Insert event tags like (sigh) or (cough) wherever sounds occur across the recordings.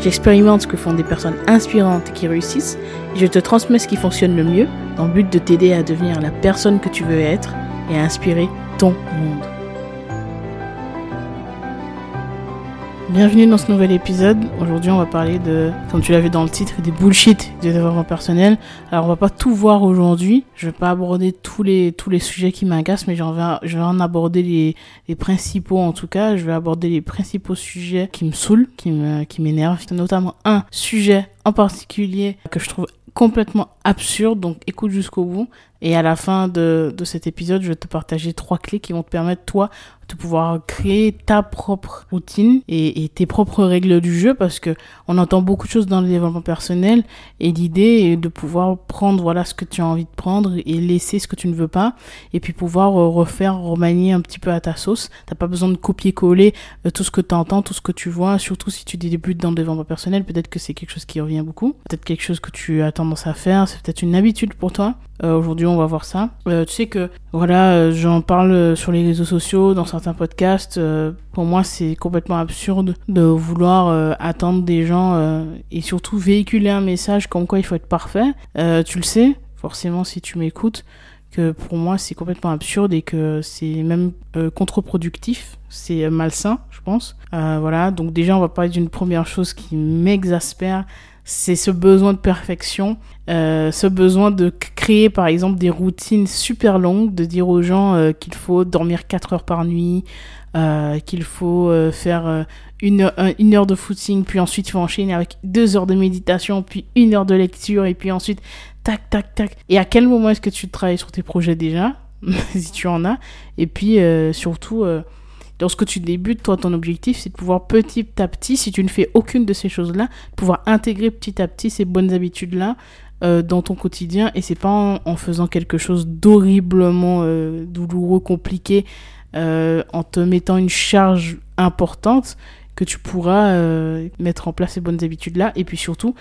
j'expérimente ce que font des personnes inspirantes qui réussissent et je te transmets ce qui fonctionne le mieux dans le but de t'aider à devenir la personne que tu veux être et à inspirer ton monde. Bienvenue dans ce nouvel épisode. Aujourd'hui, on va parler de, comme tu l'as vu dans le titre, des bullshit du développement personnel. Alors, on va pas tout voir aujourd'hui. Je vais pas aborder tous les tous les sujets qui m'agacent, mais j'en vais je vais en aborder les les principaux en tout cas. Je vais aborder les principaux sujets qui me saoulent, qui me qui m'énervent. Notamment un sujet en particulier que je trouve complètement absurde. Donc, écoute jusqu'au bout. Et à la fin de, de cet épisode, je vais te partager trois clés qui vont te permettre, toi, de pouvoir créer ta propre routine et, et, tes propres règles du jeu parce que on entend beaucoup de choses dans le développement personnel et l'idée est de pouvoir prendre voilà ce que tu as envie de prendre et laisser ce que tu ne veux pas et puis pouvoir refaire remanier un petit peu à ta sauce. T'as pas besoin de copier-coller euh, tout ce que tu entends tout ce que tu vois surtout si tu débutes dans le développement personnel peut-être que c'est quelque chose qui revient beaucoup. Peut-être quelque chose que tu as tendance à faire c'est peut-être une habitude pour toi. Euh, aujourd'hui, on va voir ça. Euh, tu sais que, voilà, euh, j'en parle sur les réseaux sociaux, dans certains podcasts. pour moi, c'est complètement absurde de vouloir attendre des gens et surtout véhiculer un message comme quoi il faut être parfait. tu le sais, forcément, si tu m'écoutes, que pour moi, c'est complètement absurde et que c'est même contre-productif. C'est malsain, je pense. voilà, donc déjà, on va parler d'une première chose qui m'exaspère c'est ce besoin de perfection, euh, ce besoin de créer par exemple des routines super longues, de dire aux gens euh, qu'il faut dormir 4 heures par nuit, euh, qu'il faut faire une, une heure de footing, puis ensuite il faut enchaîner avec 2 heures de méditation, puis une heure de lecture, et puis ensuite tac tac tac. Et à quel moment est-ce que tu travailles sur tes projets déjà, (laughs) si tu en as, et puis surtout lorsque tu débutes, toi, ton objectif, c'est de pouvoir petit à petit, si tu ne fais aucune de ces choses-là, pouvoir intégrer petit à petit ces bonnes habitudes-là euh, dans ton quotidien. Et c'est pas en, faisant quelque chose d'horriblement euh, douloureux, compliqué, euh, en te mettant une charge importante que tu pourras mettre en place ces bonnes habitudes là et puis surtout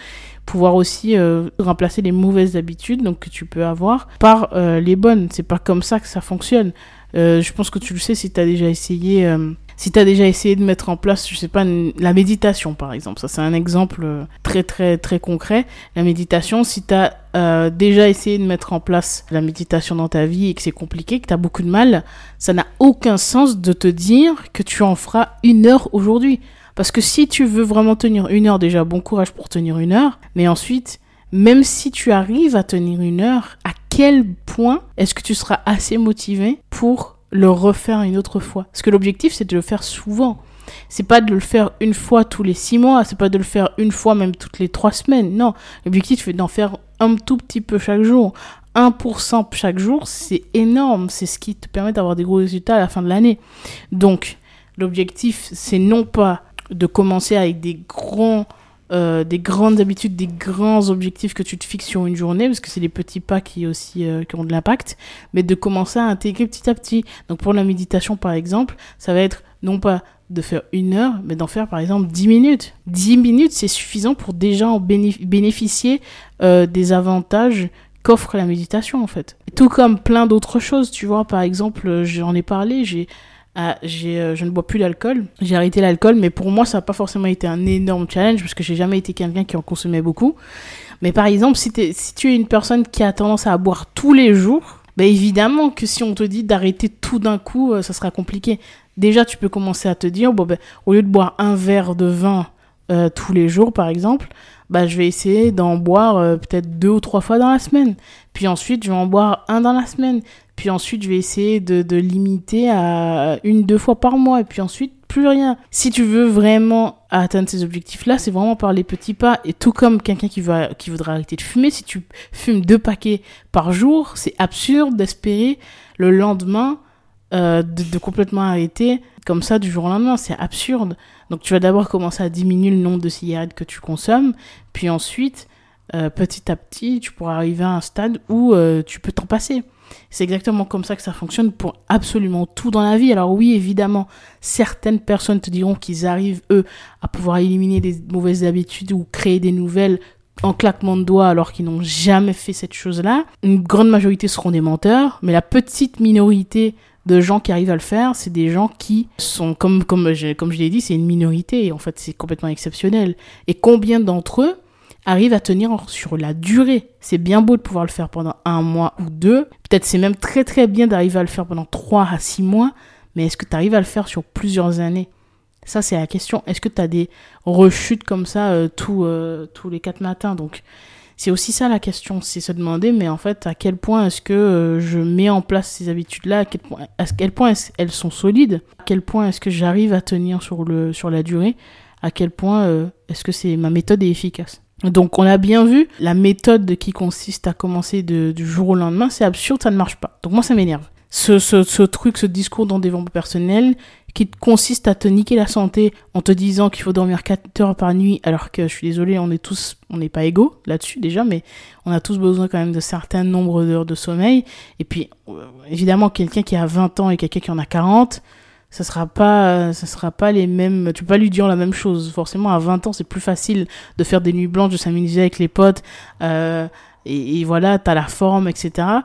pouvoir aussi remplacer les mauvaises habitudes donc que tu peux avoir par les bonnes. C'est pas comme ça que ça fonctionne euh, je pense que tu le sais si tu as déjà essayé euh, si tu déjà essayé de mettre en place, je sais pas, la méditation par exemple, ça c'est un exemple euh, très très très concret. La méditation, si tu as déjà essayé de mettre en place la méditation dans ta vie et que c'est compliqué, que tu as beaucoup de mal, ça n'a aucun sens de te dire que tu en feras une heure aujourd'hui. Parce que si tu veux vraiment tenir une heure, déjà bon courage pour tenir une heure, mais ensuite, même si tu arrives à tenir une heure, à quel point est-ce que tu seras assez motivé pour le refaire une autre fois? Parce que l'objectif, c'est de le faire souvent. C'est pas de le faire une fois tous les six mois, c'est pas de le faire une fois même toutes les trois semaines. Non, l'objectif, c'est d'en faire un tout petit peu chaque jour. 1% chaque jour, c'est énorme. C'est ce qui te permet d'avoir des gros résultats à la fin de l'année. Donc, l'objectif, c'est non pas de commencer avec des grands euh, des grandes habitudes, des grands objectifs que tu te fixes sur une journée, parce que c'est les petits pas qui aussi euh, qui ont de l'impact, mais de commencer à intégrer petit à petit. Donc pour la méditation par exemple, ça va être non pas de faire une heure, mais d'en faire par exemple 10 minutes. 10 minutes, c'est suffisant pour déjà en bénéficier euh, des avantages qu'offre la méditation en fait. Tout comme plein d'autres choses, tu vois, par exemple, j'en ai parlé, j'ai ah, euh, je ne bois plus d'alcool. J'ai arrêté l'alcool, mais pour moi, ça n'a pas forcément été un énorme challenge parce que j'ai jamais été quelqu'un qui en consommait beaucoup. Mais par exemple, si, tu es une personne qui a tendance à boire tous les jours, ben évidemment que si on te dit d'arrêter tout d'un coup, euh, ça sera compliqué. Déjà, tu peux commencer à te dire, ben, au lieu de boire un verre de vin euh, tous les jours, par exemple, bah, je vais essayer d'en boire peut-être deux ou trois fois dans la semaine. Puis ensuite, je vais en boire un dans la semaine. Puis ensuite, je vais essayer de, de limiter à une, deux fois par mois. Et puis ensuite, plus rien. Si tu veux vraiment atteindre ces objectifs-là, c'est vraiment par les petits pas. Et tout comme quelqu'un qui, va, qui voudrait arrêter de fumer, si tu fumes deux paquets par jour, c'est absurde d'espérer le lendemain euh, de, de complètement arrêter comme ça du jour au lendemain. C'est absurde. Donc tu vas d'abord commencer à diminuer le nombre de cigarettes que tu consommes, puis ensuite euh, petit à petit, tu pourras arriver à un stade où euh, tu peux t'en passer. C'est exactement comme ça que ça fonctionne pour absolument tout dans la vie. Alors oui, évidemment, certaines personnes te diront qu'ils arrivent, eux, à pouvoir éliminer des mauvaises habitudes ou créer des nouvelles en claquement de doigts alors qu'ils n'ont jamais fait cette chose-là. Une grande majorité seront des menteurs, mais la petite minorité de gens qui arrivent à le faire, c'est des gens qui sont, comme, comme, je, comme je l'ai dit, c'est une minorité, en fait c'est complètement exceptionnel. Et combien d'entre eux arrivent à tenir sur la durée. C'est bien beau de pouvoir le faire pendant un mois ou deux, peut-être c'est même très très bien d'arriver à le faire pendant trois à six mois, mais est-ce que tu arrives à le faire sur plusieurs années? Ça, c'est la question. Est-ce que tu as des rechutes comme ça euh, euh, tous les quatre matins? Donc, c'est aussi ça la question. C'est se demander, mais en fait, à quel point est-ce que euh, je mets en place ces habitudes-là? À quel point, à quel point elles sont solides? À quel point est-ce que j'arrive à tenir sur, le, sur la durée? À quel point est-ce que c'est ma méthode est efficace? Donc on a bien vu, la méthode qui consiste à commencer du jour au lendemain, c'est absurde, ça ne marche pas. Donc moi ça m'énerve. Ce, ce, ce, truc, ce discours développement personnel, qui consiste à te niquer la santé en te disant qu'il faut dormir 4 heures par nuit, alors que je suis désolé, on est tous, on n'est pas égaux là-dessus déjà, mais on a tous besoin quand même de certains nombres d'heures de sommeil. Et puis, euh, évidemment, quelqu'un qui a 20 ans et quelqu'un qui en a 40, ça sera pas, ça sera pas les mêmes, tu peux pas lui dire la même chose. Forcément, à 20 ans, c'est plus facile de faire des nuits blanches, de s'amuser avec les potes, euh, et, voilà, t'as la forme, etc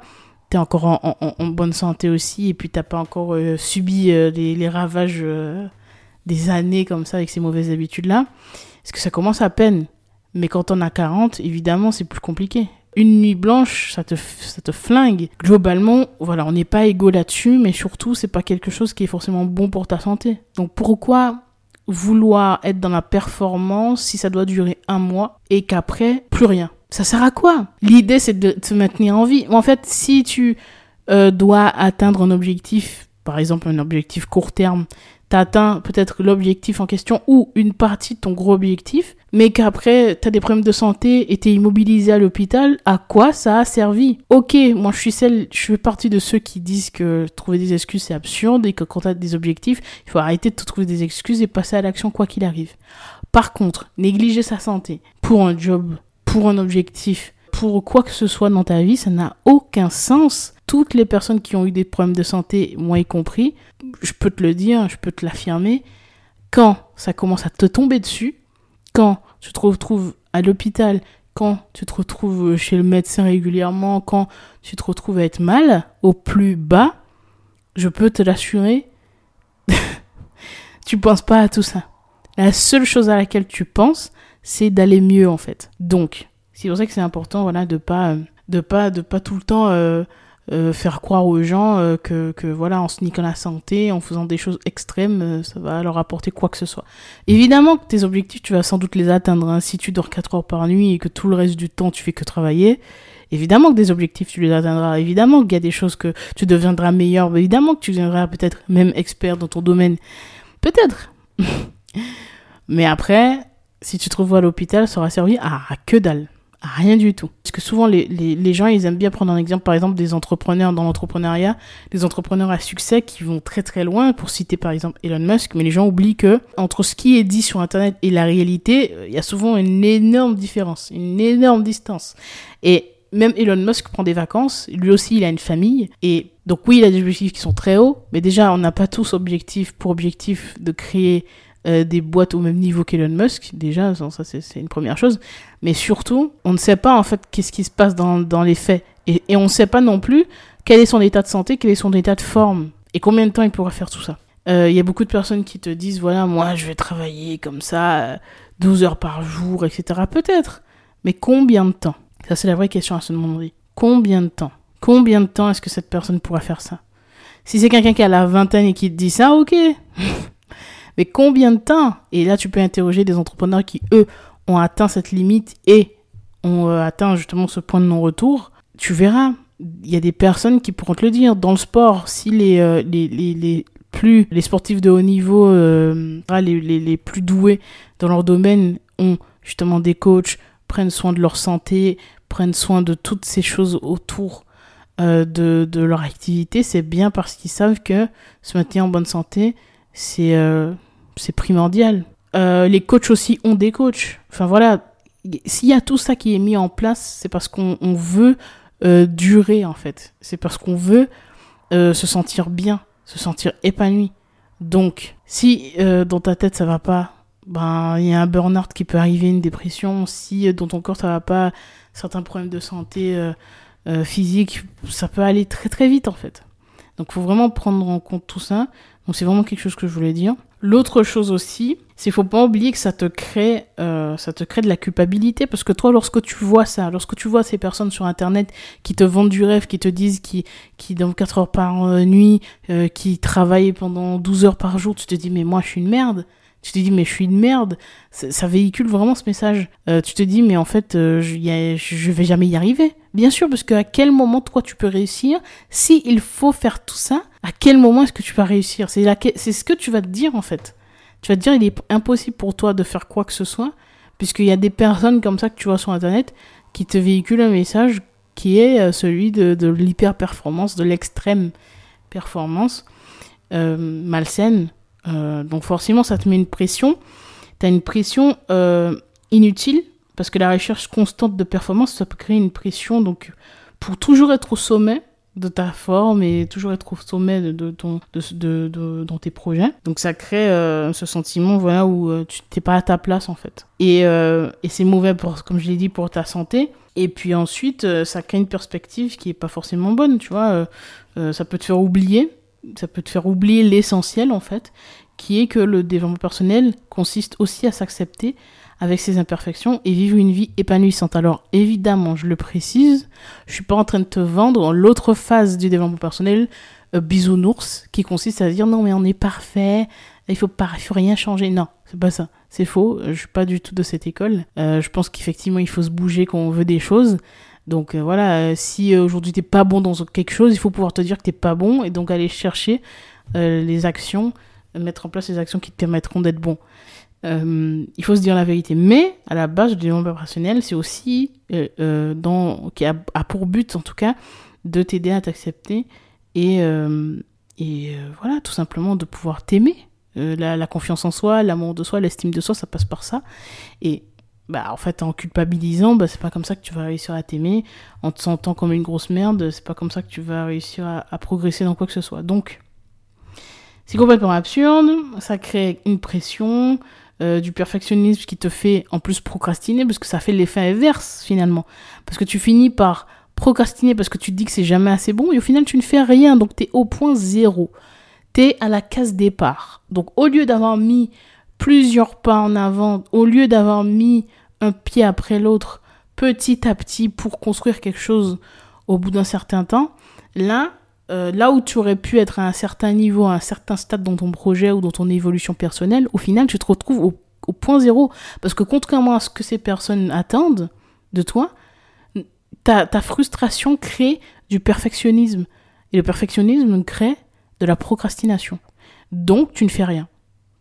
t'es encore en, bonne santé aussi et puis t'as pas encore euh, subi euh, les, ravages euh, des années comme ça avec ces mauvaises habitudes là parce que ça commence à peine. Mais quand on a 40 évidemment c'est plus compliqué une nuit blanche ça te ça te flingue. Globalement voilà on n'est pas égaux là-dessus mais surtout c'est pas quelque chose qui est forcément bon pour ta santé. Donc pourquoi vouloir être dans la performance si ça doit durer un mois et qu'après plus rien? Ça sert à quoi? L'idée, c'est de te maintenir en vie. En fait, si tu euh, dois atteindre un objectif, par exemple un objectif court terme, tu atteint peut-être l'objectif en question ou une partie de ton gros objectif, mais qu'après tu as des problèmes de santé et tu immobilisé à l'hôpital, à quoi ça a servi? Ok, moi je suis celle, je fais partie de ceux qui disent que trouver des excuses c'est absurde et que quand tu as des objectifs, il faut arrêter de te trouver des excuses et passer à l'action quoi qu'il arrive. Par contre, négliger sa santé pour un job pour un objectif, pour quoi que ce soit dans ta vie, ça n'a aucun sens. Toutes les personnes qui ont eu des problèmes de santé, moi y compris, je peux te le dire, je peux te l'affirmer, quand ça commence à te tomber dessus, quand tu te retrouves à l'hôpital, quand tu te retrouves chez le médecin régulièrement, quand tu te retrouves à être mal, au plus bas, je peux te l'assurer, (laughs) tu penses pas à tout ça. La seule chose à laquelle tu penses, c'est d'aller mieux en fait. Donc, c'est pour ça que c'est important voilà de pas de pas de pas tout le temps euh, euh, faire croire aux gens euh, que, que voilà en se niquant la santé, en faisant des choses extrêmes, ça va leur apporter quoi que ce soit. Évidemment que tes objectifs, tu vas sans doute les atteindre. Hein. Si tu dors 4 heures par nuit et que tout le reste du temps tu fais que travailler, évidemment que des objectifs tu les atteindras. Évidemment qu'il y a des choses que tu deviendras meilleur. Évidemment que tu deviendras peut-être même expert dans ton domaine. Peut-être. (laughs) Mais après, si tu te revois à l'hôpital, ça aura servi à, que dalle. Rien du tout. Parce que souvent, les, les, les, gens, ils aiment bien prendre un exemple, par exemple, des entrepreneurs dans l'entrepreneuriat, des entrepreneurs à succès qui vont très très loin, pour citer par exemple Elon Musk, mais les gens oublient que entre ce qui est dit sur Internet et la réalité, il y a souvent une énorme différence, une énorme distance. Et même Elon Musk prend des vacances, lui aussi il a une famille, et donc oui, il a des objectifs qui sont très hauts, mais déjà on n'a pas tous objectif pour objectif de créer euh, des boîtes au même niveau qu'Elon Musk, déjà, ça c'est une première chose. Mais surtout, on ne sait pas en fait qu'est-ce qui se passe dans, dans les faits. Et, on ne sait pas non plus quel est son état de santé, quel est son état de forme, et combien de temps il pourra faire tout ça. Euh, il y a beaucoup de personnes qui te disent, voilà, moi je vais travailler comme ça, 12 euh, heures par jour, etc. Peut-être. Mais combien de temps? Ça c'est la vraie question à se demander. Combien de temps? Combien de temps est-ce que cette personne pourra faire ça? Si c'est quelqu'un qui a la vingtaine et qui te dit ça, ok. (laughs) Mais combien de temps? Et là, tu peux interroger des entrepreneurs qui, eux, ont atteint cette limite et ont euh, atteint justement ce point de non-retour. Tu verras, il y a des personnes qui pourront te le dire. Dans le sport, si les, euh, les, les, plus les sportifs de haut niveau, euh, les, les, les plus doués dans leur domaine ont justement des coachs, prennent soin de leur santé, prennent soin de toutes ces choses autour de, de leur activité, c'est bien parce qu'ils savent que se maintenir en bonne santé, c'est c'est primordial. Euh, les coachs aussi ont des coachs. Enfin voilà, s'il y a tout ça qui est mis en place, c'est parce qu'on veut euh, durer en fait. C'est parce qu'on veut euh, se sentir bien, se sentir épanoui. Donc, si dans ta tête ça va pas, ben il y a un burn-out qui peut arriver, une dépression. Si dans ton corps ça va pas, certains problèmes de santé physique, ça peut aller très très vite en fait. Donc, faut vraiment prendre en compte tout ça. Donc, c'est vraiment quelque chose que je voulais dire. L'autre chose aussi, c'est faut pas oublier que ça te crée, euh, ça te crée de la culpabilité parce que toi, lorsque tu vois ça, lorsque tu vois ces personnes sur internet qui te vendent du rêve, qui te disent qui, qui dans 4 heures par euh, nuit, euh, qui travaillent pendant 12 heures par jour, tu te dis mais moi je suis une merde. Tu te dis mais je suis une merde. Ça, véhicule vraiment ce message. tu te dis mais en fait je, je vais jamais y arriver. Bien sûr parce qu'à quel moment toi tu peux réussir si il faut faire tout ça à quel moment est-ce que tu vas réussir C'est c'est ce que tu vas te dire en fait. Tu vas te dire il est impossible pour toi de faire quoi que ce soit puisqu'il y a des personnes comme ça que tu vois sur internet qui te véhiculent un message qui est euh, celui de, l'hyper performance, de l'extrême performance euh, malsaine. Euh, donc forcément ça te met une pression. Tu as une pression inutile parce que la recherche constante de performance ça peut créer une pression donc pour toujours être au sommet de ta forme et toujours être au sommet de, ton de, de, dans tes projets. Donc ça crée euh, ce sentiment voilà où euh, tu t'es pas à ta place en fait. Et, euh, et c'est mauvais pour comme je l'ai dit pour ta santé. Et puis ensuite ça crée une perspective qui est pas forcément bonne tu vois. Ça peut te faire oublier ça peut te faire oublier l'essentiel en fait qui est que le développement personnel consiste aussi à s'accepter avec ses imperfections et vivre une vie épanouissante. Alors évidemment, je le précise, je suis pas en train de te vendre l'autre phase du développement personnel, euh, bisounours, qui consiste à dire non mais on est parfait, il faut pas, il faut rien changer. Non, c'est pas ça, c'est faux. Je suis pas du tout de cette école. Euh, je pense qu'effectivement il faut se bouger quand on veut des choses. Donc euh, voilà, si aujourd'hui t'es pas bon dans quelque chose, il faut pouvoir te dire que t'es pas bon et donc aller chercher les actions, mettre en place les actions qui te permettront d'être bon. Euh, il faut se dire la vérité. Mais à la base du développement personnel, c'est aussi euh, euh, dans, qui a, pour but en tout cas de t'aider à t'accepter et, et voilà, tout simplement de pouvoir t'aimer. La, confiance en soi, l'amour de soi, l'estime de soi, ça passe par ça. Et bah, en fait, en culpabilisant, bah, c'est pas comme ça que tu vas réussir à t'aimer. En te sentant comme une grosse merde, c'est pas comme ça que tu vas réussir à progresser dans quoi que ce soit. Donc, c'est complètement absurde, ça crée une pression, euh, du perfectionnisme qui te fait en plus procrastiner parce que ça fait l'effet inverse finalement. Parce que tu finis par procrastiner parce que tu te dis que c'est jamais assez bon et au final tu ne fais rien donc tu es au point zéro. Tu es à la case départ. Donc au lieu d'avoir mis plusieurs pas en avant, au lieu d'avoir mis un pied après l'autre petit à petit pour construire quelque chose au bout d'un certain temps, là, euh, là où tu aurais pu être à un certain niveau, à un certain stade dans ton projet ou dans ton évolution personnelle, au final, tu te retrouves au, point zéro. Parce que contrairement à ce que ces personnes attendent de toi, ta, ta frustration crée du perfectionnisme. Et le perfectionnisme crée de la procrastination. Donc, tu ne fais rien.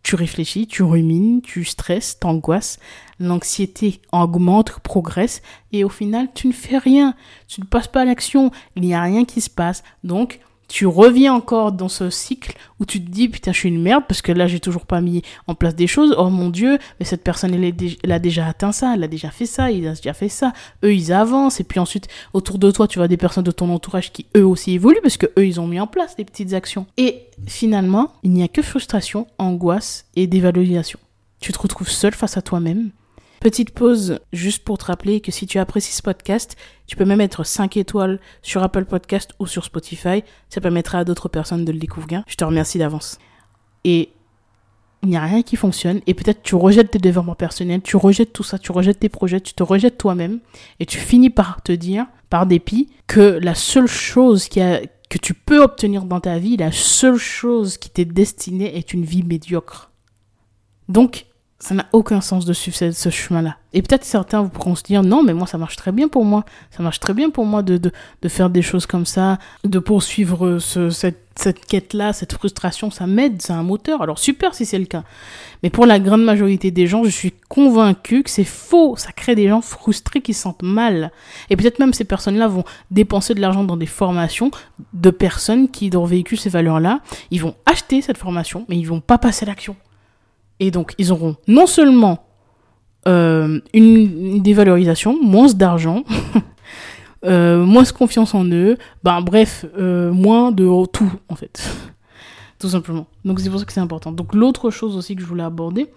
Tu réfléchis, tu rumines, tu stresses, t'angoisses, l'anxiété augmente, progresse, et au final, tu ne fais rien. Tu ne passes pas à l'action, il n'y a rien qui se passe. Donc, tu reviens encore dans ce cycle où tu te dis putain je suis une merde parce que là j'ai toujours pas mis en place des choses. Oh mon dieu mais cette personne elle, a déjà atteint ça elle a déjà fait ça il a déjà fait ça. Eux ils avancent. Et puis ensuite autour de toi tu vois des personnes de ton entourage qui eux aussi évoluent parce que eux ils ont mis en place des petites actions. Et finalement il n'y a que frustration angoisse et dévalorisation. Tu te retrouves seul face à toi-même Petite pause juste pour te rappeler que si tu apprécies ce podcast, tu peux même mettre 5 étoiles sur Apple Podcast ou sur Spotify. Ça permettra à d'autres personnes de le découvrir. Je te remercie d'avance. Et il n'y a rien qui fonctionne et peut-être tu rejettes tes développements personnels, tu rejettes tout ça, tu rejettes tes projets, tu te rejettes toi-même et tu finis par te dire, par dépit, que la seule chose qui a, que tu peux obtenir dans ta vie, la seule chose qui t'est destinée est une vie médiocre. Donc, ça n'a aucun sens de suivre ce, chemin-là. Et peut-être certains vous pourront se dire, non, mais moi, ça marche très bien pour moi. Ça marche très bien pour moi de, de, de faire des choses comme ça, de poursuivre ce, cette, cette quête-là, cette frustration, ça m'aide, c'est un moteur. Alors super si c'est le cas. Mais pour la grande majorité des gens, je suis convaincue que c'est faux. Ça crée des gens frustrés qui se sentent mal. Et peut-être même ces personnes-là vont dépenser de l'argent dans des formations de personnes qui, leur véhiculent ces valeurs-là, ils vont acheter cette formation, mais ils vont pas passer l'action. Et donc, ils auront non seulement euh, une, dévalorisation, moins d'argent, (laughs) euh, moins de confiance en eux, ben bref, euh, moins de tout en fait, (laughs) tout simplement. Donc c'est pour ça que c'est important. Donc l'autre chose aussi que je voulais aborder,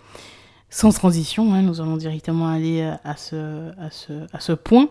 sans transition, hein, nous allons directement aller à ce, à ce, à ce point,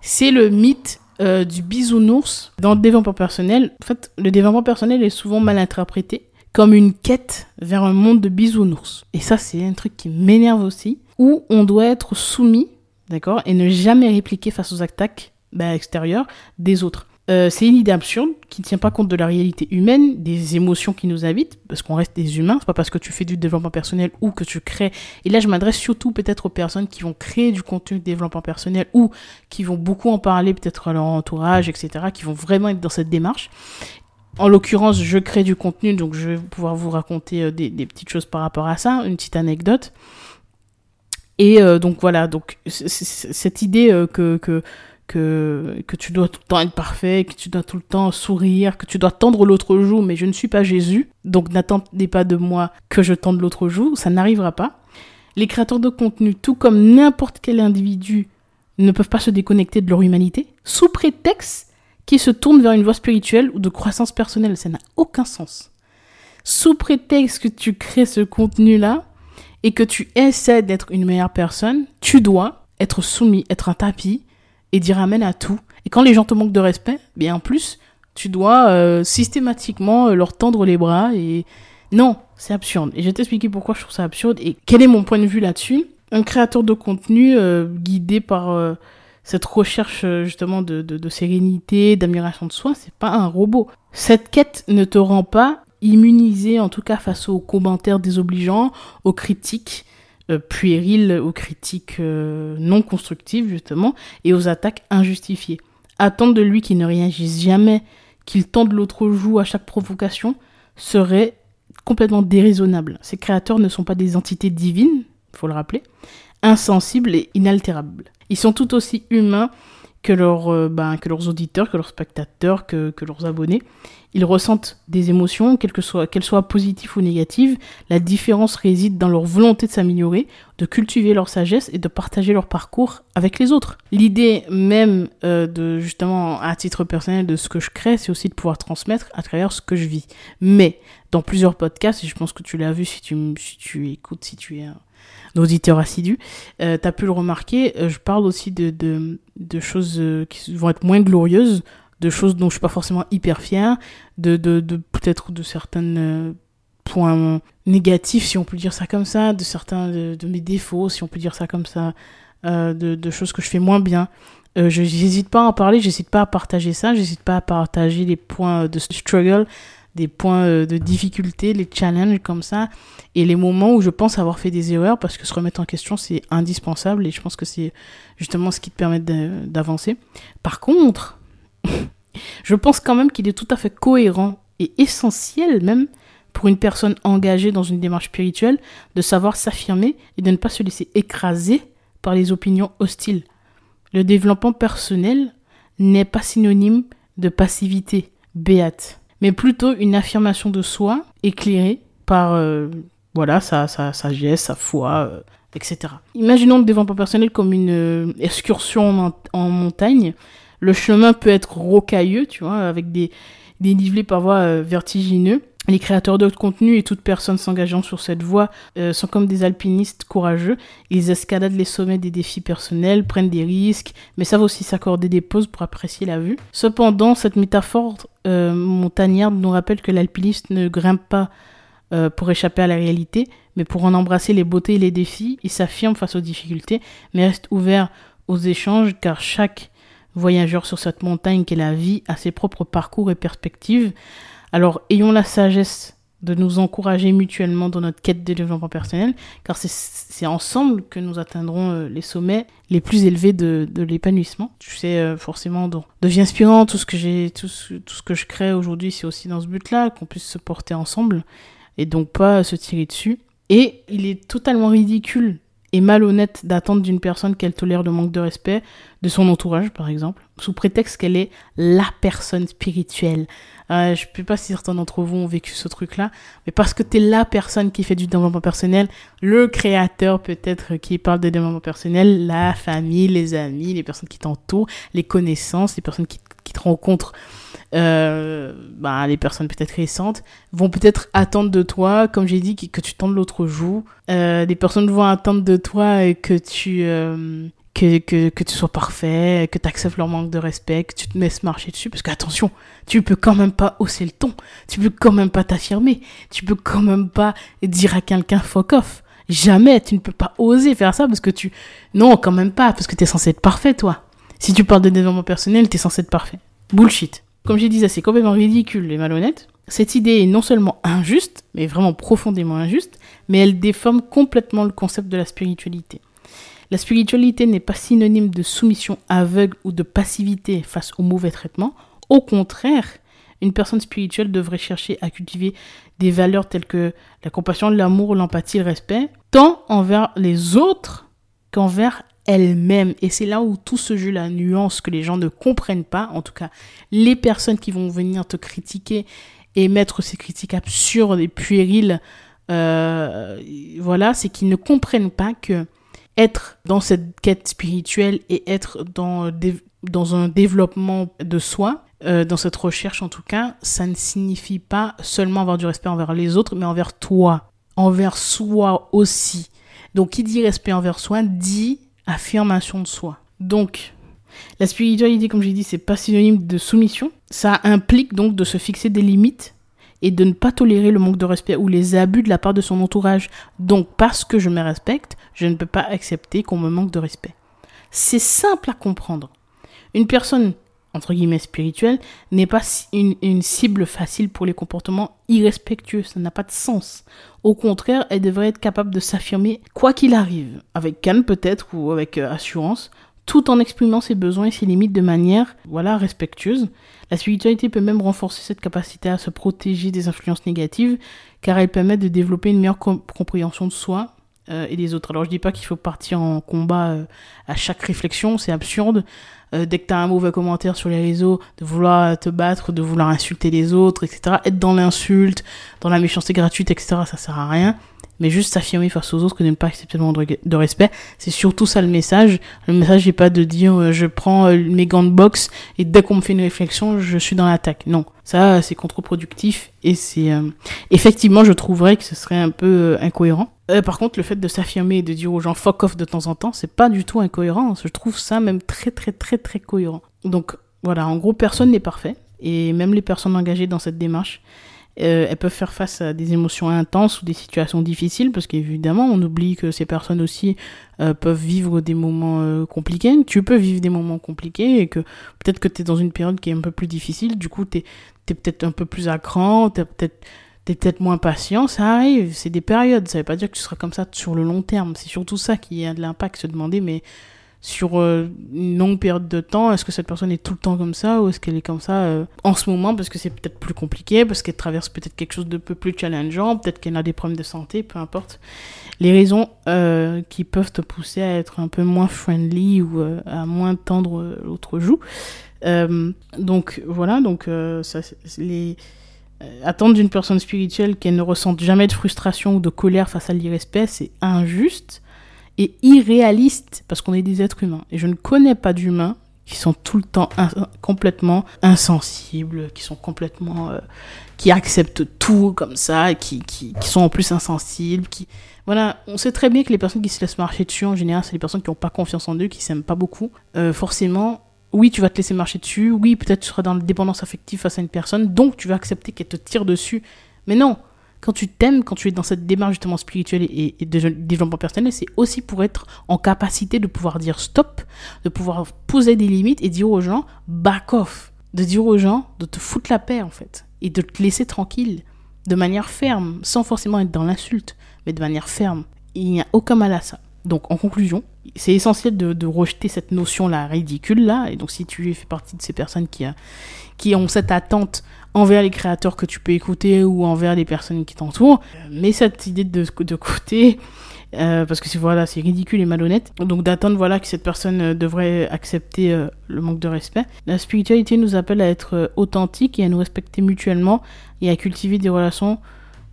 c'est le mythe du bisounours dans le développement personnel. En fait, le développement personnel est souvent mal interprété comme une quête vers un monde de bisounours. Et ça, c'est un truc qui m'énerve aussi, où on doit être soumis, d'accord, et ne jamais répliquer face aux attaques bah, extérieures des autres. Euh, c'est une idée absurde qui ne tient pas compte de la réalité humaine, des émotions qui nous habitent, parce qu'on reste des humains. C'est pas parce que tu fais du développement personnel ou que tu crées. Et là, je m'adresse surtout peut-être aux personnes qui vont créer du contenu de développement personnel ou qui vont beaucoup en parler peut-être à leur entourage, etc., qui vont vraiment être dans cette démarche. En l'occurrence, je crée du contenu, donc je vais pouvoir vous raconter euh, des, petites choses par rapport à ça, une petite anecdote. Et euh, donc voilà, donc cette idée euh, que, que, que, que tu dois tout le temps être parfait, que tu dois tout le temps sourire, que tu dois tendre l'autre joue, mais je ne suis pas Jésus, donc n'attendez pas de moi que je tende l'autre joue, ça n'arrivera pas. Les créateurs de contenu, tout comme n'importe quel individu, ne peuvent pas se déconnecter de leur humanité, sous prétexte qui se tourne vers une voie spirituelle ou de croissance personnelle. Ça n'a aucun sens. Sous prétexte que tu crées ce contenu-là et que tu essaies d'être une meilleure personne, tu dois être soumis, être un tapis et dire amen à tout. Et quand les gens te manquent de respect, bien en plus, tu dois euh, systématiquement euh, leur tendre les bras et non, c'est absurde. Et je vais t'expliquer pourquoi je trouve ça absurde et quel est mon point de vue là-dessus. Un créateur de contenu euh, guidé par cette recherche euh, justement de, de, sérénité, d'amélioration de soi, c'est pas un robot. Cette quête ne te rend pas immunisé, en tout cas face aux commentaires désobligeants, aux critiques euh, puériles, aux critiques euh, non constructives justement, et aux attaques injustifiées. Attendre de lui qu'il ne réagisse jamais, qu'il tende l'autre joue à chaque provocation, serait complètement déraisonnable. Ces créateurs ne sont pas des entités divines, faut le rappeler, insensibles et inaltérables. Ils sont tout aussi humains que, leurs, euh, ben, auditeurs, que leurs spectateurs, que, leurs abonnés. Ils ressentent des émotions, quelles que soient, soient positives ou négatives. La différence réside dans leur volonté de s'améliorer, de cultiver leur sagesse et de partager leur parcours avec les autres. L'idée même euh, de, justement, à titre personnel, de ce que je crée, c'est aussi de pouvoir transmettre à travers ce que je vis. Mais, dans plusieurs podcasts, et je pense que tu l'as vu si tu, si tu écoutes, si tu es d'auditeurs assidus, euh, tu as pu le remarquer, euh, je parle aussi de, de, choses euh, qui vont être moins glorieuses, de choses dont je suis pas forcément hyper fier, de, de, peut-être de certains euh, points négatifs, si on peut dire ça comme ça, de certains de, mes défauts, si on peut dire ça comme ça, de, de choses que je fais moins bien. Euh, je n'hésite pas à en parler, j'hésite pas à partager ça, j'hésite pas à partager les points de struggle des points euh, de difficulté, les challenges comme ça, et les moments où je pense avoir fait des erreurs, parce que se remettre en question, c'est indispensable, et je pense que c'est justement ce qui te permet d'avancer. Par contre, (laughs) je pense quand même qu'il est tout à fait cohérent et essentiel même pour une personne engagée dans une démarche spirituelle de savoir s'affirmer et de ne pas se laisser écraser par les opinions hostiles. Le développement personnel n'est pas synonyme de passivité béate mais plutôt une affirmation de soi éclairée par euh, voilà sa, sa, sagesse, sa foi, euh, etc. Imaginons le développement personnel comme une euh, excursion en, montagne. Le chemin peut être rocailleux, tu vois, avec des, des nivelés parfois vertigineux. Les créateurs de contenu et toute personne s'engageant sur cette voie sont comme des alpinistes courageux. Ils escaladent les sommets des défis personnels, prennent des risques, mais savent aussi s'accorder des pauses pour apprécier la vue. Cependant, cette métaphore euh, montagnard nous rappelle que l'alpiniste ne grimpe pas euh, pour échapper à la réalité, mais pour en embrasser les beautés et les défis. Il s'affirme face aux difficultés, mais reste ouvert aux échanges car chaque voyageur sur cette montagne qu'est la vie a ses propres parcours et perspectives. Alors ayons la sagesse de nous encourager mutuellement dans notre quête de développement personnel, car c'est ensemble que nous atteindrons euh, les sommets les plus élevés de, l'épanouissement. Tu sais, euh, forcément, donc, devient inspirant, tout ce que j'ai, tout ce que je crée aujourd'hui, c'est aussi dans ce but-là, qu'on puisse se porter ensemble, et donc pas se tirer dessus. Et il est totalement ridicule et malhonnête d'attendre d'une personne qu'elle tolère le manque de respect de son entourage, par exemple, sous prétexte qu'elle est la personne spirituelle. Euh, je ne sais pas si certains d'entre vous ont vécu ce truc-là, mais parce que tu es la personne qui fait du développement personnel, le créateur peut-être qui parle de développement personnel, la famille, les amis, les personnes qui t'entourent, les connaissances, les personnes qui, te rencontrent euh, bah, les personnes peut-être récentes vont peut-être attendre de toi, comme j'ai dit, que, tu tendes l'autre joue. Euh, des personnes vont attendre de toi que tu euh, que, que, que tu sois parfait, que tu acceptes leur manque de respect, que tu te laisses marcher dessus, parce qu'attention, tu peux quand même pas hausser le ton, tu peux quand même pas t'affirmer, tu peux quand même pas dire à quelqu'un fuck off. Jamais, tu ne peux pas oser faire ça parce que tu... Non, quand même pas, parce que tu es censé être parfait, toi. Si tu parles de développement personnel, tu es censé être parfait. Bullshit. Comme dit, ça c'est complètement ridicule et malhonnête. Cette idée est non seulement injuste, mais vraiment profondément injuste, mais elle déforme complètement le concept de la spiritualité. La spiritualité n'est pas synonyme de soumission aveugle ou de passivité face au mauvais traitement. Au contraire, une personne spirituelle devrait chercher à cultiver des valeurs telles que la compassion, l'amour, l'empathie, le respect, tant envers les autres qu'envers elle-même. Et c'est là où tout ce jeu, la nuance que les gens ne comprennent pas, en tout cas les personnes qui vont venir te critiquer et mettre ces critiques absurdes et puériles, euh, voilà, c'est qu'ils ne comprennent pas que être dans cette quête spirituelle et être dans, dans un développement de soi, euh, dans cette recherche en tout cas, ça ne signifie pas seulement avoir du respect envers les autres, mais envers toi, envers soi aussi. Donc qui dit respect envers soi dit affirmation de soi. Donc, la spiritualité, comme j'ai dit, c'est pas synonyme de soumission. Ça implique donc de se fixer des limites et de ne pas tolérer le manque de respect ou les abus de la part de son entourage. Donc, parce que je me respecte, je ne peux pas accepter qu'on me manque de respect. C'est simple à comprendre. Une personne entre guillemets spirituelle, n'est pas une, cible facile pour les comportements irrespectueux. Ça n'a pas de sens. Au contraire, elle devrait être capable de s'affirmer quoi qu'il arrive, avec calme peut-être ou avec euh, assurance, tout en exprimant ses besoins et ses limites de manière, voilà, respectueuse. La spiritualité peut même renforcer cette capacité à se protéger des influences négatives, car elle permet de développer une meilleure compréhension de soi euh, et des autres. Alors je dis pas qu'il faut partir en combat euh, à chaque réflexion, c'est absurde. Euh, dès que tu as un mauvais commentaire sur les réseaux, de vouloir te battre, de vouloir insulter les autres, etc. Être dans l'insulte, dans la méchanceté gratuite, etc. Ça sert à rien. Mais juste s'affirmer face aux autres que de ne pas accepter le de respect, c'est surtout ça le message. Le message n'est pas de dire euh, je prends euh, mes gants de boxe et dès qu'on me fait une réflexion, je suis dans l'attaque. Non, ça c'est contre-productif et c'est effectivement je trouverais que ce serait un peu incohérent. Euh, par contre, le fait de s'affirmer et de dire aux gens fuck off de temps en temps, c'est pas du tout incohérent. Je trouve ça même très très très très cohérent. Donc voilà, en gros, personne n'est parfait. Et même les personnes engagées dans cette démarche, euh, elles peuvent faire face à des émotions intenses ou des situations difficiles, parce qu'évidemment, on oublie que ces personnes aussi euh, peuvent vivre des moments compliqués. Tu peux vivre des moments compliqués et que peut-être que tu es dans une période qui est un peu plus difficile, du coup, tu es, es peut-être un peu plus à cran, tu peut-être t'es peut-être moins patient, ça arrive, c'est des périodes, ça veut pas dire que tu seras comme ça sur le long terme, c'est surtout ça qui a de l'impact, se demander, mais sur euh, une longue période de temps, est-ce que cette personne est tout le temps comme ça ou est-ce qu'elle est comme ça euh, en ce moment parce que c'est peut-être plus compliqué, parce qu'elle traverse peut-être quelque chose de peu plus challengeant, peut-être qu'elle a des problèmes de santé, peu importe. Les raisons euh, qui peuvent te pousser à être un peu moins friendly ou à moins tendre l'autre joue. donc voilà, donc attendre d'une personne spirituelle qu'elle ne ressente jamais de frustration ou de colère face à l'irrespect, c'est injuste et irréaliste parce qu'on est des êtres humains. Et je ne connais pas d'humains qui sont tout le temps complètement insensibles, qui sont complètement... Euh, qui acceptent tout comme ça, qui, qui, sont en plus insensibles, qui... Voilà, on sait très bien que les personnes qui se laissent marcher dessus, en général, c'est les personnes qui n'ont pas confiance en eux, qui s'aiment pas beaucoup. Euh, forcément, oui, tu vas te laisser marcher dessus, oui, peut-être tu seras dans la dépendance affective face à une personne, donc tu vas accepter qu'elle te tire dessus. Mais non, quand tu t'aimes, quand tu es dans cette démarche justement spirituelle et, de développement personnel, c'est aussi pour être en capacité de pouvoir dire stop, de pouvoir poser des limites et dire aux gens back off, de dire aux gens de te foutre la paix en fait, et de te laisser tranquille, de manière ferme, sans forcément être dans l'insulte, mais de manière ferme. Il n'y a aucun mal à ça. Donc en conclusion, c'est essentiel de, rejeter cette notion-là ridicule-là. Et donc, si tu fais partie de ces personnes qui, a, qui ont cette attente envers les créateurs que tu peux écouter ou envers les personnes qui t'entourent, mets cette idée de, de côté. euh, parce que c'est voilà, c'est ridicule et malhonnête. Donc d'attendre voilà que cette personne euh, devrait accepter euh, le manque de respect. La spiritualité nous appelle à être authentique et à nous respecter mutuellement et à cultiver des relations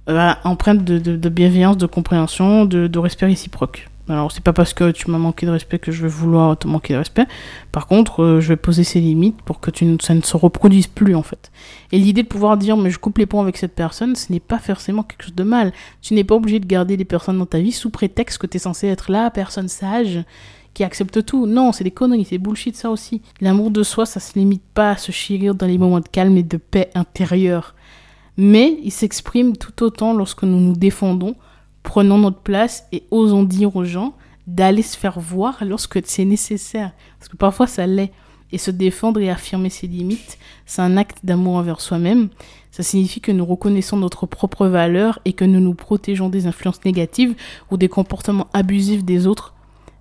empreintes de, de, de, bienveillance, de compréhension, de, de respect réciproque. Alors, c'est pas parce que tu m'as manqué de respect que je vais vouloir te manquer de respect. Par contre, euh, je vais poser ces limites pour que tu, ça ne se reproduise plus, en fait. Et l'idée de pouvoir dire, mais je coupe les ponts avec cette personne, ce n'est pas forcément quelque chose de mal. Tu n'es pas obligé de garder les personnes dans ta vie sous prétexte que tu es censé être la personne sage qui accepte tout. Non, c'est des conneries, c'est bullshit ça aussi. L'amour de soi, ça se limite pas à se chérir dans les moments de calme et de paix intérieure. Mais il s'exprime tout autant lorsque nous nous défendons Prenons notre place et osons dire aux gens d'aller se faire voir lorsque c'est nécessaire. Parce que parfois ça l'est. Et se défendre et affirmer ses limites, c'est un acte d'amour envers soi-même. Ça signifie que nous reconnaissons notre propre valeur et que nous nous protégeons des influences négatives ou des comportements abusifs des autres.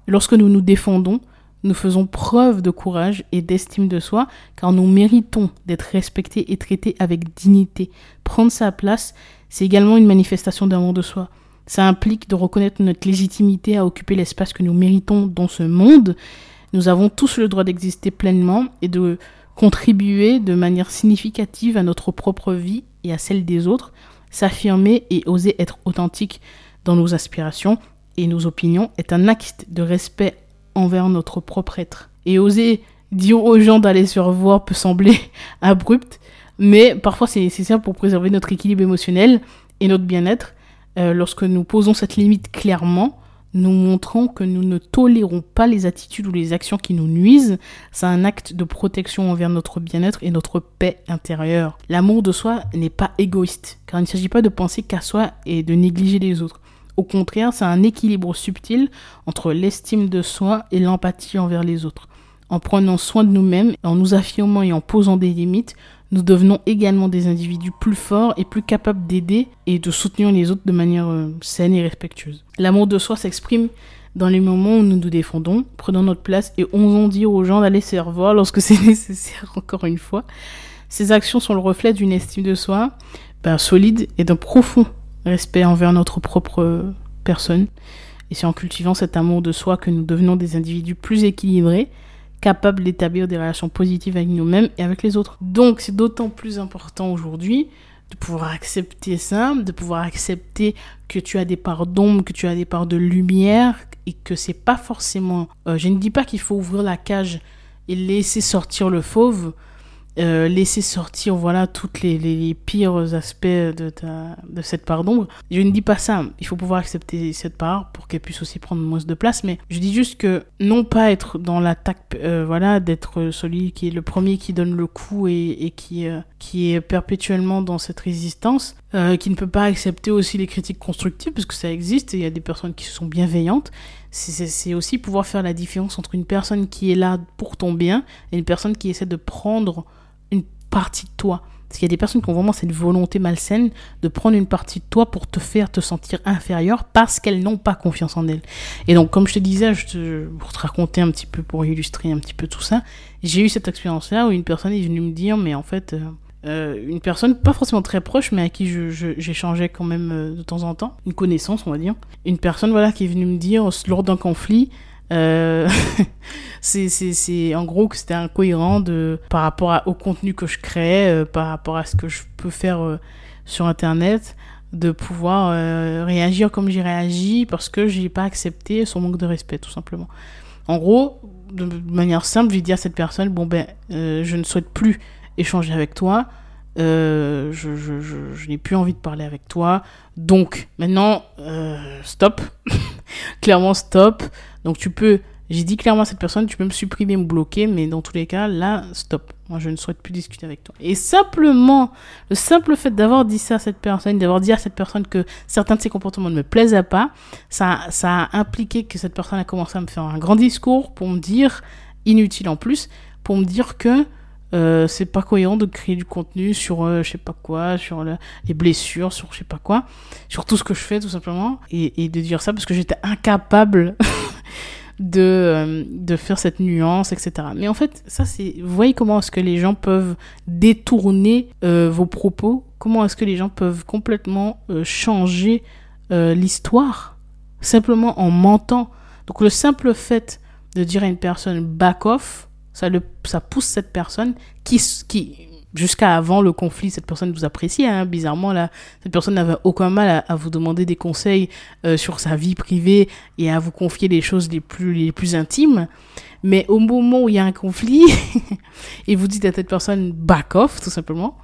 Lorsque nous nous défendons, nous faisons preuve de courage et d'estime de soi car nous méritons d'être respectés et traités avec dignité. Prendre sa place, c'est également une manifestation d'amour de soi. Ça implique de reconnaître notre légitimité à occuper l'espace que nous méritons dans ce monde. Nous avons tous le droit d'exister pleinement et de contribuer de manière significative à notre propre vie et à celle des autres, s'affirmer et oser être authentique dans nos aspirations et nos opinions est un acte de respect envers notre propre être. Et oser dire aux gens d'aller se revoir peut sembler (laughs) abrupt, mais parfois c'est nécessaire pour préserver notre équilibre émotionnel et notre bien-être. Euh, lorsque nous posons cette limite clairement, nous montrons que nous ne tolérons pas les attitudes ou les actions qui nous nuisent. C'est un acte de protection envers notre bien-être et notre paix intérieure. L'amour de soi n'est pas égoïste, car il ne s'agit pas de penser qu'à soi et de négliger les autres. Au contraire, c'est un équilibre subtil entre l'estime de soi et l'empathie envers les autres. En prenant soin de nous-mêmes, en nous affirmant et en posant des limites, nous devenons également des individus plus forts et plus capables d'aider et de soutenir les autres de manière euh, saine et respectueuse. L'amour de soi s'exprime dans les moments où nous nous défendons, prenons notre place et osons dire aux gens d'aller se revoir lorsque (laughs) c'est nécessaire, encore une fois. Ces actions sont le reflet d'une estime de soi ben, solide et d'un profond respect envers notre propre personne. Et c'est en cultivant cet amour de soi que nous devenons des individus plus équilibrés, capable d'établir des relations positives avec nous-mêmes et avec les autres. Donc c'est d'autant plus important aujourd'hui de pouvoir accepter ça, de pouvoir accepter que tu as des parts d'ombre, que tu as des parts de lumière et que c'est pas forcément. Euh, je ne dis pas qu'il faut ouvrir la cage et laisser sortir le fauve, euh, laisser sortir voilà toutes les, les, pires aspects de, ta, de cette part d'ombre. Je ne dis pas ça. Il faut pouvoir accepter cette part pour qu'elle puisse aussi prendre moins de place. Mais je dis juste que non pas être dans l'attaque, euh, voilà, d'être celui qui est le premier qui donne le coup et, et qui, euh, qui est perpétuellement dans cette résistance, qui ne peut pas accepter aussi les critiques constructives parce que ça existe il y a des personnes qui sont bienveillantes c'est aussi pouvoir faire la différence entre une personne qui est là pour ton bien et une personne qui essaie de prendre partie de toi. Parce qu'il y a des personnes qui ont vraiment cette volonté malsaine de prendre une partie de toi pour te faire te sentir inférieur parce qu'elles n'ont pas confiance en elles. Et donc, comme je te disais, je te, pour te raconter un petit peu, pour illustrer un petit peu tout ça, j'ai eu cette expérience-là où une personne est venue me dire, mais en fait, euh, euh, une personne pas forcément très proche, mais à qui j'échangeais quand même euh, de temps en temps, une connaissance, on va dire. Une personne, voilà, qui est venue me dire, lors d'un conflit, euh, (laughs) c'est en gros que c'était incohérent de, par rapport au contenu que je crée, euh, par rapport à ce que je peux faire euh, sur Internet, de pouvoir réagir comme j'ai réagi parce que j'ai pas accepté son manque de respect, tout simplement. En gros, de manière simple, j'ai dit à cette personne, bon ben, je ne souhaite plus échanger avec toi. je, je, je, je n'ai plus envie de parler avec toi. Donc, maintenant, stop. (laughs) Clairement, stop. Donc tu peux, j'ai dit clairement à cette personne, tu peux me supprimer, me bloquer, mais dans tous les cas, là, stop. Moi, je ne souhaite plus discuter avec toi. Et simplement, le simple fait d'avoir dit ça à cette personne, d'avoir dit à cette personne que certains de ses comportements ne me plaisaient pas, ça, ça a impliqué que cette personne a commencé à me faire un grand discours pour me dire, inutile en plus, pour me dire que euh, c'est pas cohérent de créer du contenu sur euh, je sais pas quoi, sur les blessures, sur je sais pas quoi, sur tout ce que je fais tout simplement, et, et de dire ça parce que j'étais incapable (laughs) de, euh, de faire cette nuance, etc. Mais en fait, ça c'est, voyez comment est-ce que les gens peuvent détourner vos propos, comment est-ce que les gens peuvent complètement changer l'histoire? Simplement en mentant. Donc le simple fait de dire à une personne back off, ça, le, ça pousse cette personne qui, qui jusqu'à avant le conflit, cette personne vous appréciait. Hein, bizarrement, là, cette personne n'avait aucun mal à, vous demander des conseils euh, sur sa vie privée et à vous confier les choses les plus, les plus intimes. Mais au moment où il y a un conflit, (laughs) et vous dites à cette personne back off, tout simplement,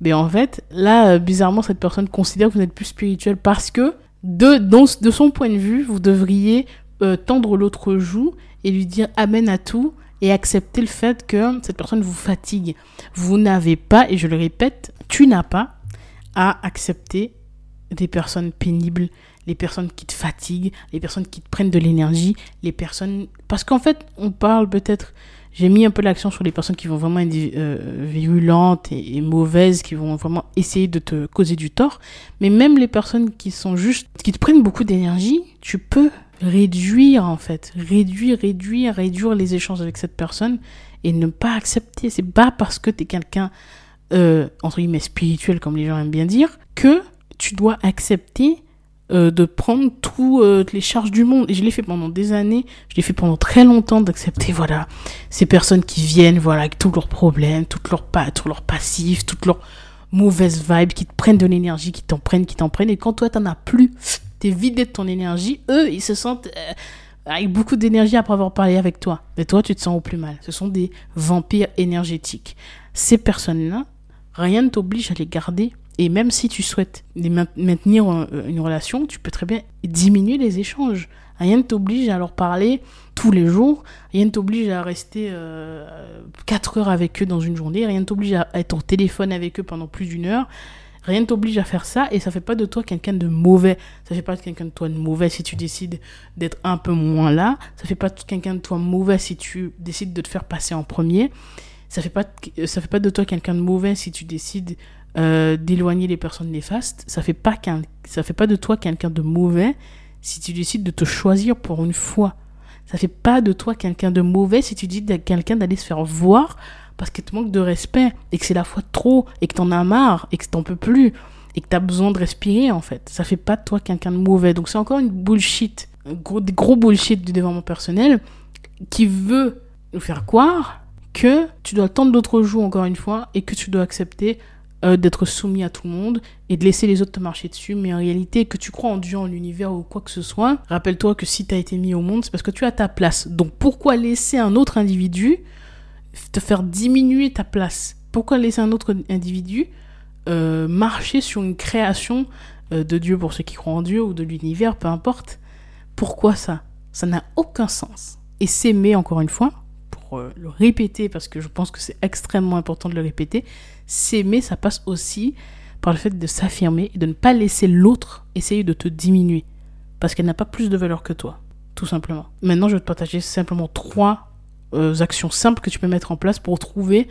mais en fait, là, euh, bizarrement, cette personne considère que vous n'êtes plus spirituel parce que, de, de son point de vue, vous devriez euh, tendre l'autre joue et lui dire amen à tout et accepter le fait que cette personne vous fatigue. Vous n'avez pas, et je le répète, tu n'as pas à accepter des personnes pénibles, les personnes qui te fatiguent, les personnes qui te prennent de l'énergie, les personnes... Parce qu'en fait, on parle peut-être... J'ai mis un peu l'accent sur les personnes qui vont vraiment être euh, virulentes et, mauvaises, qui vont vraiment essayer de te causer du tort. Mais même les personnes qui sont juste, qui te prennent beaucoup d'énergie, tu peux réduire en fait, réduire, réduire, réduire les échanges avec cette personne et ne pas accepter. C'est pas parce que tu es quelqu'un, euh, entre guillemets, spirituel, comme les gens aiment bien dire, que tu dois accepter euh, de prendre toutes euh, les charges du monde. Et je l'ai fait pendant des années, je l'ai fait pendant très longtemps d'accepter, voilà, ces personnes qui viennent, voilà, avec tous leurs problèmes, toutes leurs, pas, tous leurs passifs, toutes leurs mauvaises vibes, qui te prennent de l'énergie, qui t'en prennent, qui t'en prennent. Et quand toi, t'en as plus, t'es vidé de ton énergie, eux, ils se sentent euh, avec beaucoup d'énergie après avoir parlé avec toi. Mais toi, tu te sens au plus mal. Ce sont des vampires énergétiques. Ces personnes-là, rien ne t'oblige à les garder. Et même si tu souhaites maintenir euh, une relation, tu peux très bien diminuer les échanges. Rien ne t'oblige à leur parler tous les jours. Rien ne t'oblige à rester euh, 4 heures avec eux dans une journée. Rien ne t'oblige à être au téléphone avec eux pendant plus d'une heure. Rien ne t'oblige à faire ça et ça fait pas de toi quelqu'un de mauvais. Ça fait pas de quelqu'un de toi de mauvais si tu décides d'être un peu moins là. Ça fait pas de quelqu'un de toi mauvais si tu décides de te faire passer en premier. Ça fait ça fait pas de toi quelqu'un de mauvais si tu décides euh, d'éloigner les personnes néfastes. Ça fait fait pas de toi quelqu'un de mauvais si tu décides de te choisir pour une fois. Ça fait pas de toi quelqu'un de mauvais si tu dis à quelqu'un d'aller se faire voir parce qu'il te manque de respect et que c'est la fois trop et que t'en as marre et que t'en peux plus et que t'as besoin de respirer en fait. Ça fait pas de toi quelqu'un de mauvais. Donc c'est encore une bullshit, gros, des gros bullshit du développement personnel qui veut nous faire croire que tu dois tendre l'autre jour encore une fois et que tu dois accepter euh, d'être soumis à tout le monde et de laisser les autres te marcher dessus. Mais en réalité, que tu crois en Dieu, en l'univers ou quoi que ce soit, rappelle-toi que si tu as été mis au monde, c'est parce que tu as ta place. Donc pourquoi laisser un autre individu te faire diminuer ta place. Pourquoi laisser un autre individu euh, marcher sur une création euh, de Dieu pour ceux qui croient en Dieu ou de l'univers, peu importe Pourquoi ça? Ça n'a aucun sens. Et s'aimer, encore une fois, pour euh, le répéter, parce que je pense que c'est extrêmement important de le répéter, s'aimer, ça passe aussi par le fait de s'affirmer et de ne pas laisser l'autre essayer de te diminuer. Parce qu'elle n'a pas plus de valeur que toi, tout simplement. Maintenant, je vais te partager simplement trois euh, actions simples que tu peux mettre en place pour trouver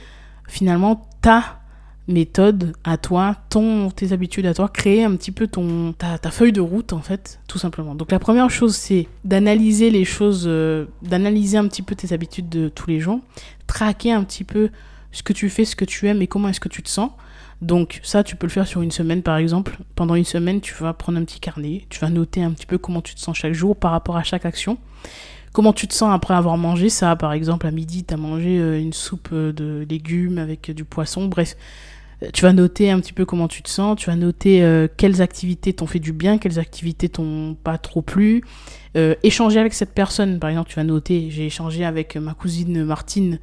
finalement ta méthode à toi, ton, tes habitudes à toi, créer un petit peu ton, ta, feuille de route en fait, tout simplement. Donc la première chose c'est d'analyser les choses, euh, d'analyser un petit peu tes habitudes de tous les jours, traquer un petit peu ce que tu fais, ce que tu aimes et comment est-ce que tu te sens. Donc ça, tu peux le faire sur une semaine par exemple. Pendant une semaine, tu vas prendre un petit carnet, tu vas noter un petit peu comment tu te sens chaque jour par rapport à chaque action comment tu te sens après avoir mangé ça. Par exemple, à midi, tu as mangé euh, une soupe euh, de légumes avec euh, du poisson? Bref, tu vas noter un petit peu comment tu te sens. Tu vas noter quelles activités t'ont fait du bien, quelles activités t'ont pas trop plu. échanger avec cette personne. Par exemple, tu vas noter, j'ai échangé avec ma cousine Martine,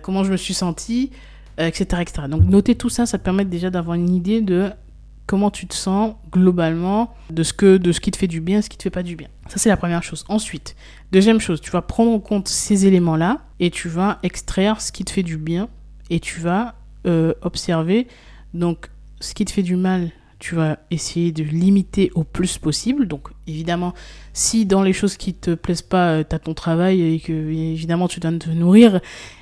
comment je me suis sentie, etc., etc. Donc, noter tout ça, ça te permet déjà d'avoir une idée de comment tu te sens globalement de ce, que, de ce qui te fait du bien, ce qui te fait pas du bien. Ça, c'est la première chose. Ensuite, deuxième chose, tu vas prendre en compte ces éléments-là et tu vas extraire ce qui te fait du bien et tu vas euh, observer. Donc, ce qui te fait du mal, tu vas essayer de limiter au plus possible. Donc, évidemment, si dans les choses qui te plaisent pas, euh, tu as ton travail et que, évidemment, tu dois te nourrir,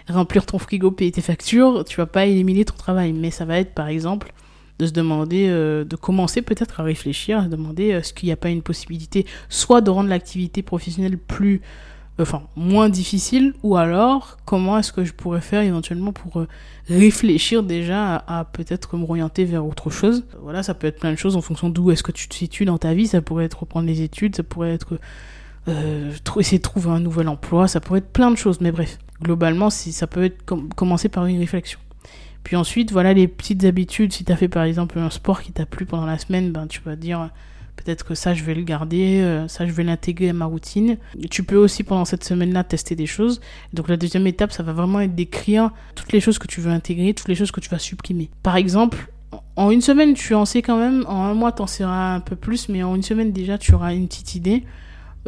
remplir ton frigo, payer tes factures, tu vas pas éliminer ton travail. Mais ça va être, par exemple, de se demander, euh, de commencer peut-être à réfléchir, à se demander euh, est-ce qu'il n'y a pas une possibilité soit de rendre l'activité professionnelle plus enfin moins difficile ou alors comment est-ce que je pourrais faire éventuellement pour euh, réfléchir déjà à, peut-être m'orienter vers autre chose. Voilà ça peut être plein de choses en fonction d'où est-ce que tu te situes dans ta vie. Ça pourrait être reprendre les études ça pourrait être euh, essayer de trouver un nouvel emploi ça pourrait être plein de choses. Mais bref globalement ça peut être commencer par une réflexion puis ensuite voilà les petites habitudes si tu as fait par exemple un sport qui t'a plu pendant la semaine ben tu vas dire Peut-être que ça, je vais le garder, euh, ça, je vais l'intégrer à ma routine. Tu peux aussi, pendant cette semaine-là, tester des choses. Donc, la deuxième étape, ça va vraiment être d'écrire toutes les choses que tu veux intégrer, toutes les choses que tu vas supprimer. Par exemple, en une semaine, tu en sais quand même. En un mois, tu en sauras un peu plus, mais en une semaine, déjà, tu auras une petite idée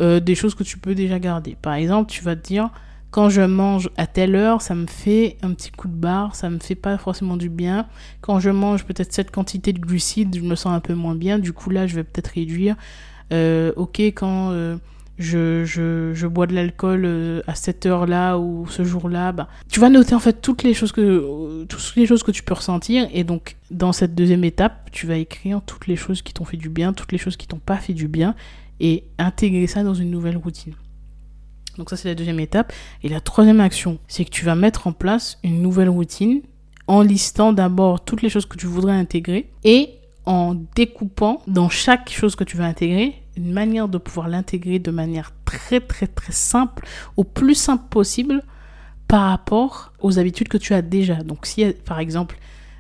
euh, des choses que tu peux déjà garder. Par exemple, tu vas te dire, quand je mange à telle heure, ça me fait un petit coup de barre, ça me fait pas forcément du bien. Quand je mange peut-être cette quantité de glucides, je me sens un peu moins bien. Du coup là, je vais peut-être réduire. Euh, ok, quand euh, je, je, bois de l'alcool euh, à cette heure-là ou ce jour-là, bah, tu vas noter en fait toutes les choses que toutes les choses que tu peux ressentir. Et donc dans cette deuxième étape, tu vas écrire toutes les choses qui t'ont fait du bien, toutes les choses qui t'ont pas fait du bien, et intégrer ça dans une nouvelle routine. Donc ça c'est la deuxième étape. Et la troisième action, c'est que tu vas mettre en place une nouvelle routine en listant d'abord toutes les choses que tu voudrais intégrer et en découpant dans chaque chose que tu vas intégrer une manière de pouvoir l'intégrer de manière très très très simple, au plus simple possible par rapport aux habitudes que tu as déjà. Donc si par exemple,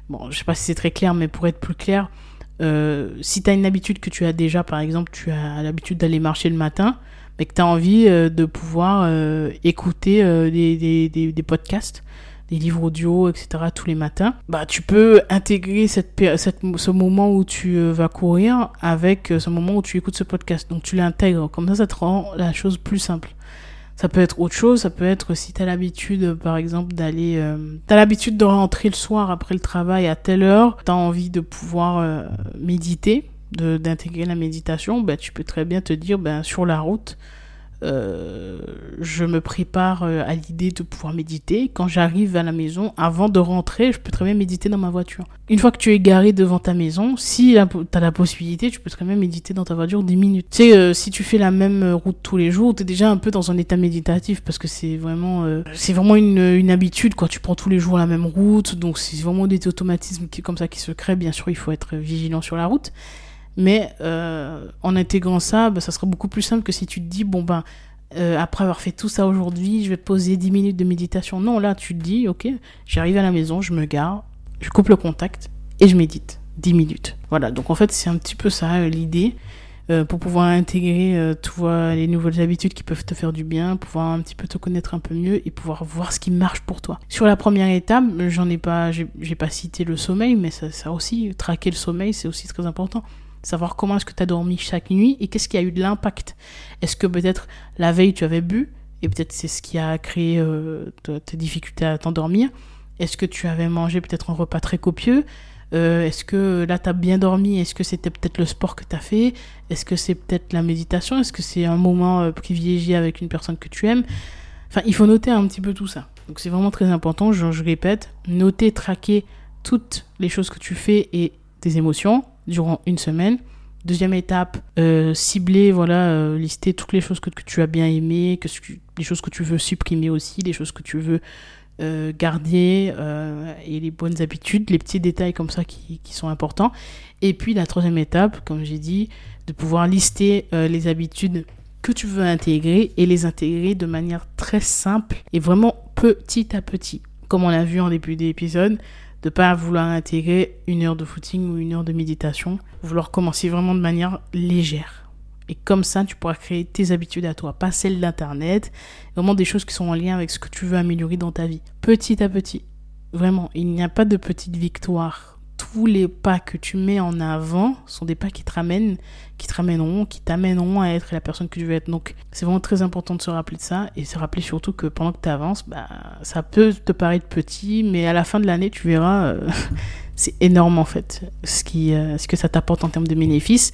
bon je sais pas si c'est très clair mais pour être plus clair, euh, si tu as une habitude que tu as déjà, par exemple tu as l'habitude d'aller marcher le matin, mais que tu as envie euh, de pouvoir euh, écouter euh, des, des, des, podcasts, des livres audio, etc. tous les matins, bah tu peux intégrer cette, cette, ce moment où tu vas courir avec ce moment où tu écoutes ce podcast. Donc tu l'intègres, comme ça ça te rend la chose plus simple. Ça peut être autre chose, ça peut être si tu as l'habitude, par exemple, d'aller... Euh, tu as l'habitude de rentrer le soir après le travail à telle heure, tu as envie de pouvoir méditer, d'intégrer la méditation, ben, tu peux très bien te dire, ben, sur la route, euh, je me prépare euh, à l'idée de pouvoir méditer. Quand j'arrive à la maison, avant de rentrer, je peux très bien méditer dans ma voiture. Une fois que tu es garé devant ta maison, si tu as la possibilité, tu peux très bien méditer dans ta voiture 10 minutes. Tu sais, euh, si tu fais la même route tous les jours, tu es déjà un peu dans un état méditatif parce que c'est vraiment, vraiment une, une, habitude. Quoi. Tu prends tous les jours la même route, donc c'est vraiment des automatismes qui, comme ça qui se créent. Bien sûr, il faut être vigilant sur la route. Mais euh, en intégrant ça, bah, ça sera beaucoup plus simple que si tu te dis, bon ben, euh, après avoir fait tout ça aujourd'hui, je vais poser 10 minutes de méditation. Non, là, tu te dis, ok, j'arrive à la maison, je me gare, je coupe le contact et je médite 10 minutes. Voilà, donc en fait, c'est un petit peu ça euh, l'idée. pour pouvoir intégrer tu vois, les nouvelles habitudes qui peuvent te faire du bien, pouvoir un petit peu te connaître un peu mieux et pouvoir voir ce qui marche pour toi. Sur la première étape, j'en ai pas, j'ai pas cité le sommeil, mais ça aussi, traquer le sommeil, c'est aussi très important savoir comment est-ce que tu as dormi chaque nuit et qu'est-ce qui a eu de l'impact. Est-ce que peut-être la veille tu avais bu et peut-être c'est ce qui a créé euh, tes difficultés à t'endormir. Est-ce que tu avais mangé peut-être un repas très copieux? Euh, Est-ce que là tu as bien dormi? Est-ce que c'était peut-être le sport que tu as fait? Est-ce que c'est peut-être la méditation? Est-ce que c'est un moment euh, privilégié avec une personne que tu aimes? Enfin, il faut noter un petit peu tout ça. Donc c'est vraiment très important, je, je répète, noter, traquer toutes les choses que tu fais et tes émotions, durant une semaine. Deuxième étape, euh, cibler, voilà, euh, lister toutes les choses que, tu as bien aimées, que, les choses que tu veux supprimer aussi, les choses que tu veux euh, garder et les bonnes habitudes, les petits détails comme ça qui, qui sont importants. Et puis la troisième étape, comme j'ai dit, de pouvoir lister les habitudes que tu veux intégrer et les intégrer de manière très simple et vraiment petit à petit. Comme on l'a vu en début d'épisode, de pas vouloir intégrer une heure de footing ou une heure de méditation, vouloir commencer vraiment de manière légère. Et comme ça, tu pourras créer tes habitudes à toi, pas celles d'Internet, vraiment des choses qui sont en lien avec ce que tu veux améliorer dans ta vie, petit à petit. Vraiment, il n'y a pas de petite victoire tous les pas que tu mets en avant sont des pas qui te ramènent, qui te ramèneront, qui t'amèneront à être la personne que tu veux être. Donc, c'est vraiment très important de se rappeler de ça et se rappeler surtout que pendant que tu avances, bah, ça peut te paraître petit, mais à la fin de l'année, tu verras, euh, (laughs) c'est énorme en fait, ce, qui, euh, ce que ça t'apporte en termes de bénéfices.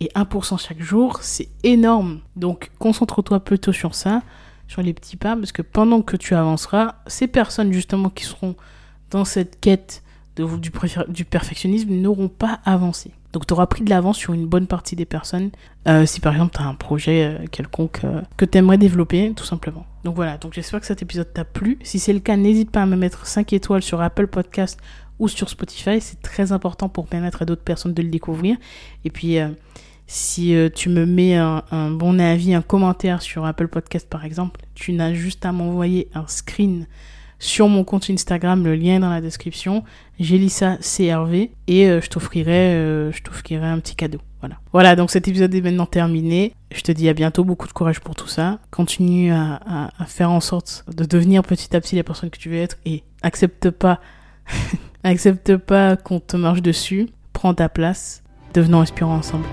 Et 1% chaque jour, c'est énorme. Donc, concentre-toi plutôt sur ça, sur les petits pas, parce que pendant que tu avanceras, ces personnes justement qui seront dans cette quête du, perfectionnisme n'auront pas avancé. Donc tu auras pris de l'avance sur une bonne partie des personnes euh, si par exemple tu as un projet euh, quelconque euh, que tu aimerais développer tout simplement. Donc voilà, donc j'espère que cet épisode t'a plu. Si c'est le cas, n'hésite pas à me mettre 5 étoiles sur Apple Podcast ou sur Spotify, c'est très important pour permettre à d'autres personnes de le découvrir. Et puis si tu me mets un, bon avis, un commentaire sur Apple Podcast par exemple, tu n'as juste à m'envoyer un screen sur mon compte Instagram, le lien est dans la description. Jélissa CRV et euh, je t'offrirai euh, je t'offrirai un petit cadeau. Voilà. Voilà, donc cet épisode est maintenant terminé. Je te dis à bientôt, beaucoup de courage pour tout ça. Continue à, à, à faire en sorte de devenir petit à petit la personne que tu veux être et accepte pas (laughs) accepte pas qu'on te marche dessus. Prends ta place. Devenons inspirants ensemble.